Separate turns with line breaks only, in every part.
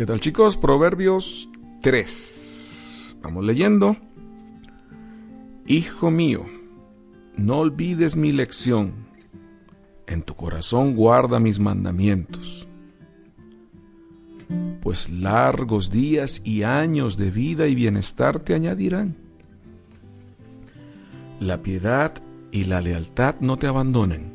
¿Qué tal chicos? Proverbios 3. Vamos leyendo. Hijo mío, no olvides mi lección. En tu corazón guarda mis mandamientos. Pues largos días y años de vida y bienestar te añadirán. La piedad y la lealtad no te abandonen.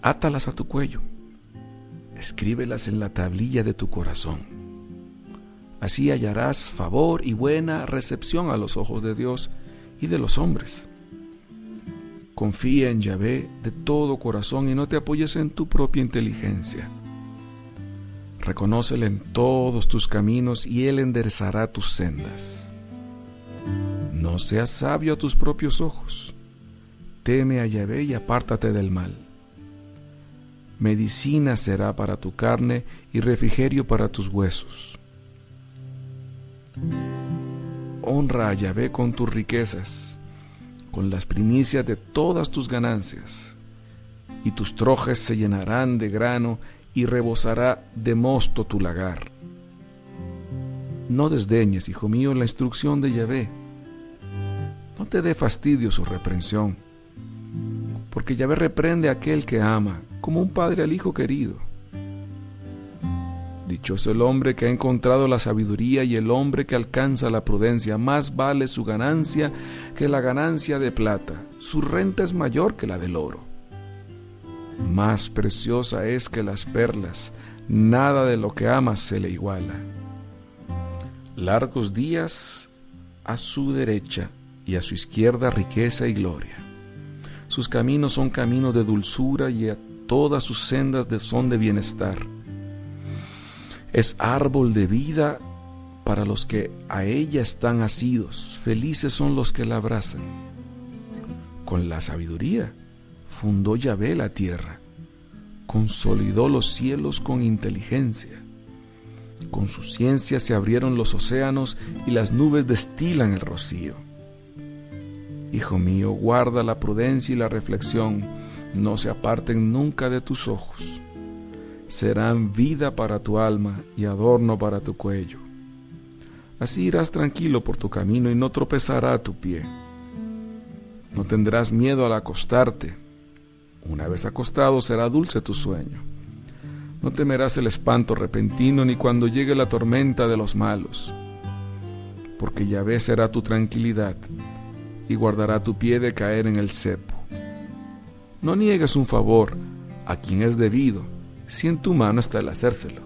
Átalas a tu cuello escríbelas en la tablilla de tu corazón. Así hallarás favor y buena recepción a los ojos de Dios y de los hombres. Confía en Yahvé de todo corazón y no te apoyes en tu propia inteligencia. Reconócele en todos tus caminos y Él enderezará tus sendas. No seas sabio a tus propios ojos. Teme a Yahvé y apártate del mal medicina será para tu carne y refrigerio para tus huesos. Honra a Yahvé con tus riquezas, con las primicias de todas tus ganancias, y tus trojes se llenarán de grano y rebosará de mosto tu lagar. No desdeñes, hijo mío, la instrucción de Yahvé. No te dé fastidio su reprensión, porque Yahvé reprende a aquel que ama como un padre al hijo querido. Dichoso el hombre que ha encontrado la sabiduría y el hombre que alcanza la prudencia. Más vale su ganancia que la ganancia de plata. Su renta es mayor que la del oro. Más preciosa es que las perlas. Nada de lo que amas se le iguala. Largos días a su derecha y a su izquierda riqueza y gloria. Sus caminos son caminos de dulzura y todas sus sendas son de bienestar. Es árbol de vida para los que a ella están asidos. Felices son los que la abrazan. Con la sabiduría fundó Yahvé la tierra, consolidó los cielos con inteligencia. Con su ciencia se abrieron los océanos y las nubes destilan el rocío. Hijo mío, guarda la prudencia y la reflexión no se aparten nunca de tus ojos. Serán vida para tu alma y adorno para tu cuello. Así irás tranquilo por tu camino y no tropezará tu pie. No tendrás miedo al acostarte. Una vez acostado será dulce tu sueño. No temerás el espanto repentino ni cuando llegue la tormenta de los malos, porque Yahvé será tu tranquilidad y guardará tu pie de caer en el cepo. No niegues un favor a quien es debido, si en tu mano está el hacérselo.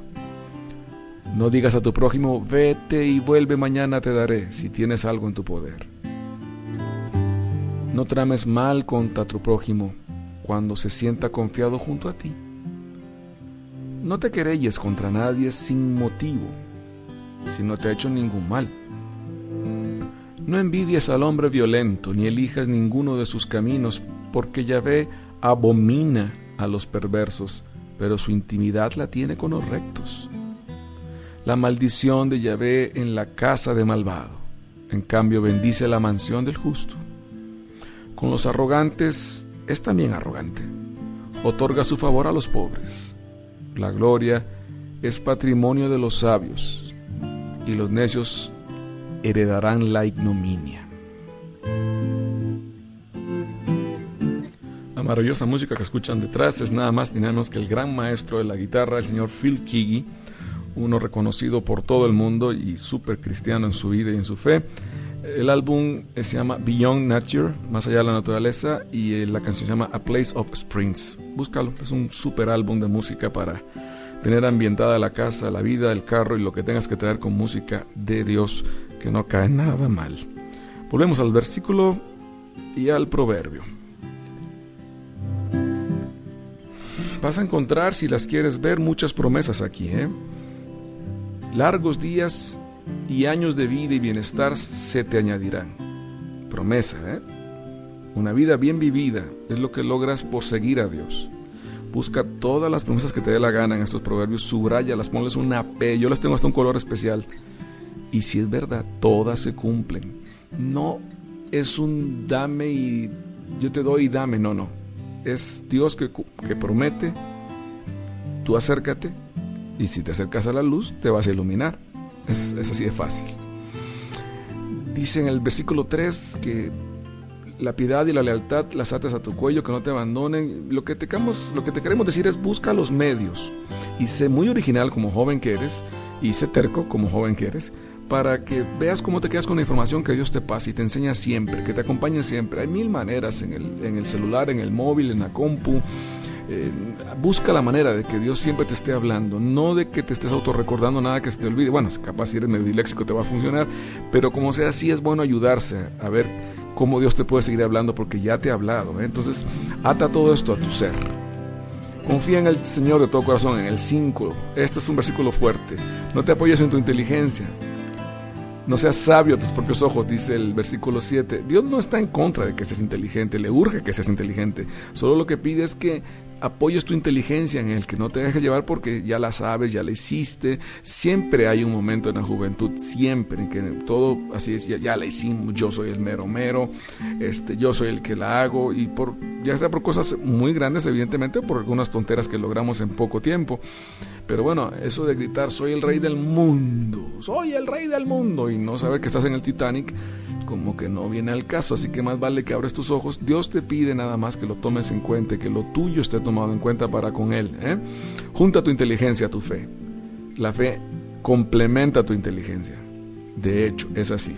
No digas a tu prójimo, vete y vuelve mañana te daré, si tienes algo en tu poder. No trames mal contra tu prójimo cuando se sienta confiado junto a ti. No te querelles contra nadie sin motivo, si no te ha hecho ningún mal. No envidies al hombre violento, ni elijas ninguno de sus caminos, porque Yahvé abomina a los perversos, pero su intimidad la tiene con los rectos. La maldición de Yahvé en la casa de malvado, en cambio bendice la mansión del justo. Con los arrogantes es también arrogante, otorga su favor a los pobres. La gloria es patrimonio de los sabios, y los necios heredarán la ignominia. Maravillosa música que escuchan detrás es nada más ni nada menos que el gran maestro de la guitarra, el señor Phil Kiggy, uno reconocido por todo el mundo y súper cristiano en su vida y en su fe. El álbum se llama Beyond Nature, Más allá de la naturaleza, y eh, la canción se llama A Place of Springs. Búscalo, es un súper álbum de música para tener ambientada la casa, la vida, el carro y lo que tengas que traer con música de Dios, que no cae nada mal. Volvemos al versículo y al proverbio. Vas a encontrar, si las quieres ver, muchas promesas aquí. ¿eh? Largos días y años de vida y bienestar se te añadirán. Promesa, ¿eh? Una vida bien vivida es lo que logras por seguir a Dios. Busca todas las promesas que te dé la gana en estos proverbios, las ponles una P, yo las tengo hasta un color especial. Y si es verdad, todas se cumplen. No es un dame y yo te doy y dame, no, no es Dios que, promete, tú acércate y si te acercas a la luz te vas a iluminar. Es, es así de fácil. Dice en el versículo 3 que la piedad y la lealtad las atas a tu cuello, que no te abandonen. Lo que, te queremos, lo que te queremos decir es busca los medios y sé muy original como joven que eres y sé terco como joven que eres para que veas cómo te quedas con la información que Dios te pasa y te enseña siempre, que te acompañe siempre. Hay mil maneras en el, en el celular, en el móvil, en la compu. Eh, busca la manera de que Dios siempre te esté hablando, no de que te estés autorrecordando nada que se te olvide. Bueno, capaz si eres medio te va a funcionar, pero como sea, sí es bueno ayudarse a ver cómo Dios te puede seguir hablando porque ya te ha hablado. ¿eh? Entonces, ata todo esto a tu ser. Confía en el Señor de todo corazón, en el 5. Este es un versículo fuerte. No te apoyes en tu inteligencia. No seas sabio a tus propios ojos, dice el versículo 7. Dios no está en contra de que seas inteligente, le urge que seas inteligente. Solo lo que pide es que apoyes tu inteligencia en él, que no te dejes llevar porque ya la sabes, ya la hiciste. Siempre hay un momento en la juventud, siempre, en que todo así es, ya, la hicimos, yo soy el mero mero, este, yo soy el que la hago, y por, ya sea por cosas muy grandes, evidentemente, por algunas tonteras que logramos en poco tiempo. Pero bueno, eso de gritar, soy el rey del mundo, soy el rey del mundo, y no saber que estás en el Titanic, como que no viene al caso, así que más vale que abres tus ojos. Dios te pide nada más que lo tomes en cuenta, que lo tuyo esté tomado en cuenta para con Él. ¿eh? Junta tu inteligencia a tu fe. La fe complementa tu inteligencia. De hecho, es así.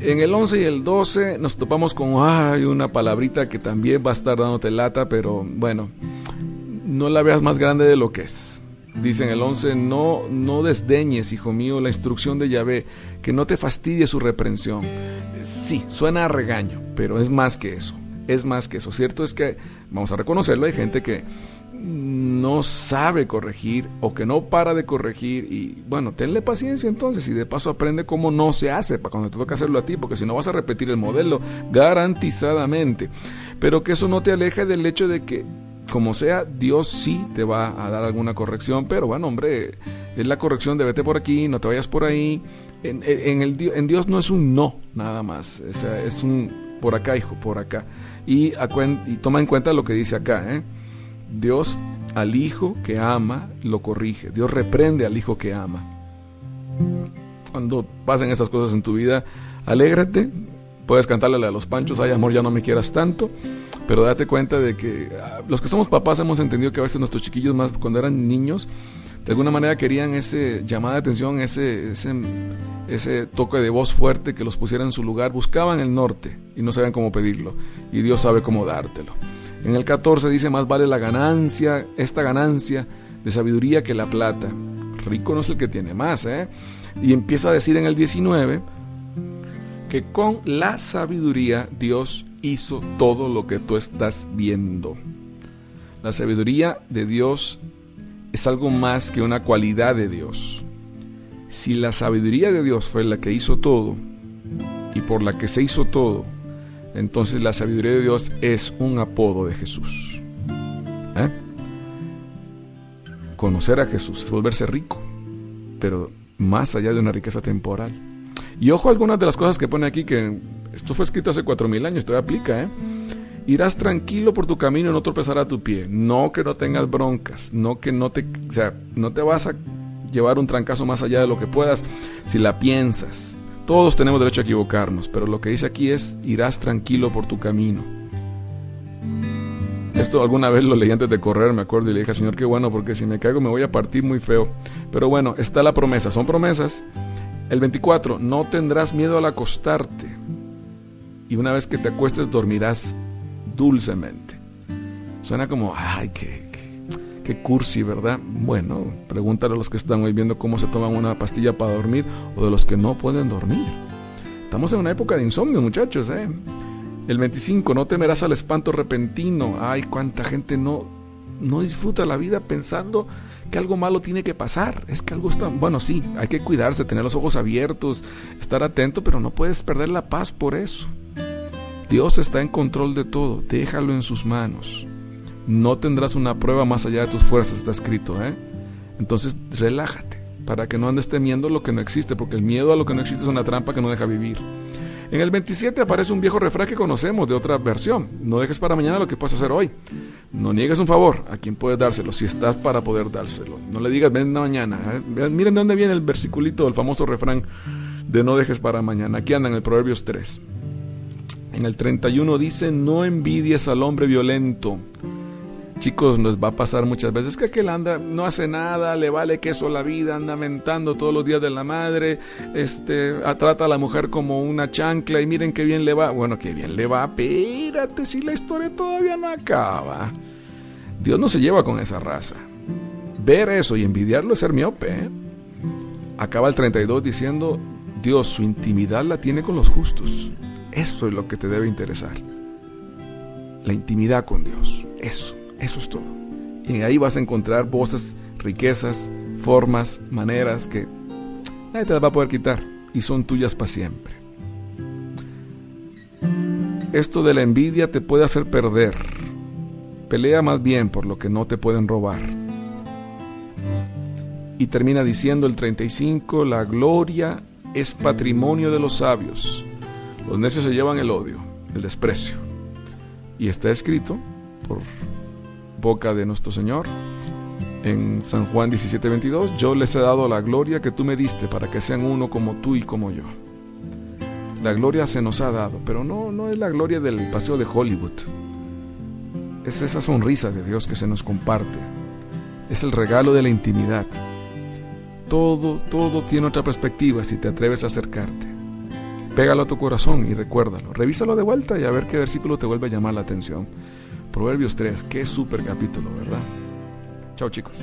En el 11 y el 12 nos topamos con ay, una palabrita que también va a estar dándote lata, pero bueno, no la veas más grande de lo que es. Dice en el 11, no, no desdeñes, hijo mío, la instrucción de Yahvé, que no te fastidie su reprensión. Sí, suena a regaño, pero es más que eso, es más que eso. Cierto es que, vamos a reconocerlo, hay gente que no sabe corregir o que no para de corregir y bueno, tenle paciencia entonces y de paso aprende cómo no se hace para cuando te toca hacerlo a ti, porque si no vas a repetir el modelo garantizadamente. Pero que eso no te aleje del hecho de que como sea, Dios sí te va a dar alguna corrección, pero bueno, hombre, es la corrección de vete por aquí, no te vayas por ahí. En, Dios no es un no, nada más, es un por acá, hijo, por acá. Y, y toma en cuenta lo que dice acá, ¿eh? Dios al hijo que ama lo corrige, Dios reprende al hijo que ama. Cuando pasen esas cosas en tu vida, alégrate, puedes cantarle a los panchos, ay amor, ya no me quieras tanto pero date cuenta de que ah, los que somos papás hemos entendido que a veces nuestros chiquillos más cuando eran niños, de alguna manera querían ese llamada de atención, ese, ese, toque de voz fuerte que los pusiera en su lugar, buscaban el norte y no sabían cómo pedirlo, y Dios sabe cómo dártelo. En el 14 dice, más vale la ganancia, esta ganancia de sabiduría que la plata. Rico no es el que tiene más, ¿eh? Y empieza a decir en el 19 que con la sabiduría Dios hizo todo lo que tú estás viendo. La sabiduría de Dios es algo más que una cualidad de Dios. Si la sabiduría de Dios fue la que hizo todo y por la que se hizo todo, entonces la sabiduría de Dios es un apodo de Jesús. ¿Eh? Conocer a Jesús es volverse rico, pero más allá de una riqueza temporal. Y ojo algunas de las cosas que pone aquí que esto fue escrito hace cuatro mil años, todavía aplica, ¿eh? Irás tranquilo por tu camino y no tropezará tu pie. No que no tengas broncas, no que no te, o sea, no te vas a llevar un trancazo más allá de lo que puedas si la piensas. Todos tenemos derecho a equivocarnos, pero lo que dice aquí es irás tranquilo por tu camino. Esto alguna vez lo leí antes de correr, me acuerdo, y le dije al Señor, qué bueno, porque si me caigo me voy a partir muy feo. Pero bueno, está la promesa, son promesas. El 24, no tendrás miedo al acostarte y una vez que te acuestes dormirás dulcemente. Suena como, ay, qué, qué, cursi, ¿verdad? Bueno, pregúntale a los que están hoy viendo cómo se toman una pastilla para dormir o de los que no pueden dormir. Estamos en una época de insomnio, muchachos, ¿eh? El 25, no temerás al espanto repentino. Ay, cuánta gente no, no disfruta la vida pensando que algo malo tiene que pasar. Es que algo está... Bueno, sí, hay que cuidarse, tener los ojos abiertos, estar atento, pero no puedes perder la paz por eso. Dios está en control de todo, déjalo en sus manos. No tendrás una prueba más allá de tus fuerzas, está escrito, ¿eh? Entonces relájate, para que no andes temiendo lo que no existe, porque el miedo a lo que no existe es una trampa que no deja vivir. En el 27 aparece un viejo refrán que conocemos de otra versión. No dejes para mañana lo que puedes hacer hoy. No niegues un favor a quien puedes dárselo, si estás para poder dárselo. No le digas ven mañana. ¿eh? Miren de dónde viene el versiculito, el famoso refrán de no dejes para mañana. Aquí andan en el Proverbios 3. En el 31 dice, no envidies al hombre violento chicos, nos va a pasar muchas veces que aquel anda, no hace nada, le vale queso la vida, anda mentando todos los días de la madre, este, trata a la mujer como una chancla y miren qué bien le va. Bueno, qué bien le va, espérate, si la historia todavía no acaba. Dios no se lleva con esa raza. Ver eso y envidiarlo es ser miope. ¿eh? Acaba el 32 diciendo, Dios su intimidad la tiene con los justos. Eso es lo que te debe interesar. La intimidad con Dios. Eso. Eso es todo. Y ahí vas a encontrar voces, riquezas, formas, maneras que nadie te las va a poder quitar y son tuyas para siempre. Esto de la envidia te puede hacer perder. Pelea más bien por lo que no te pueden robar. Y termina diciendo el 35, la gloria es patrimonio de los sabios. Los necios se llevan el odio, el desprecio. Y está escrito por boca de nuestro Señor. En San Juan 17:22, yo les he dado la gloria que tú me diste para que sean uno como tú y como yo. La gloria se nos ha dado, pero no, no es la gloria del paseo de Hollywood. Es esa sonrisa de Dios que se nos comparte. Es el regalo de la intimidad. Todo, todo tiene otra perspectiva si te atreves a acercarte. Pégalo a tu corazón y recuérdalo. Revísalo de vuelta y a ver qué versículo te vuelve a llamar la atención. Proverbios 3, qué súper capítulo, ¿verdad? Chao chicos.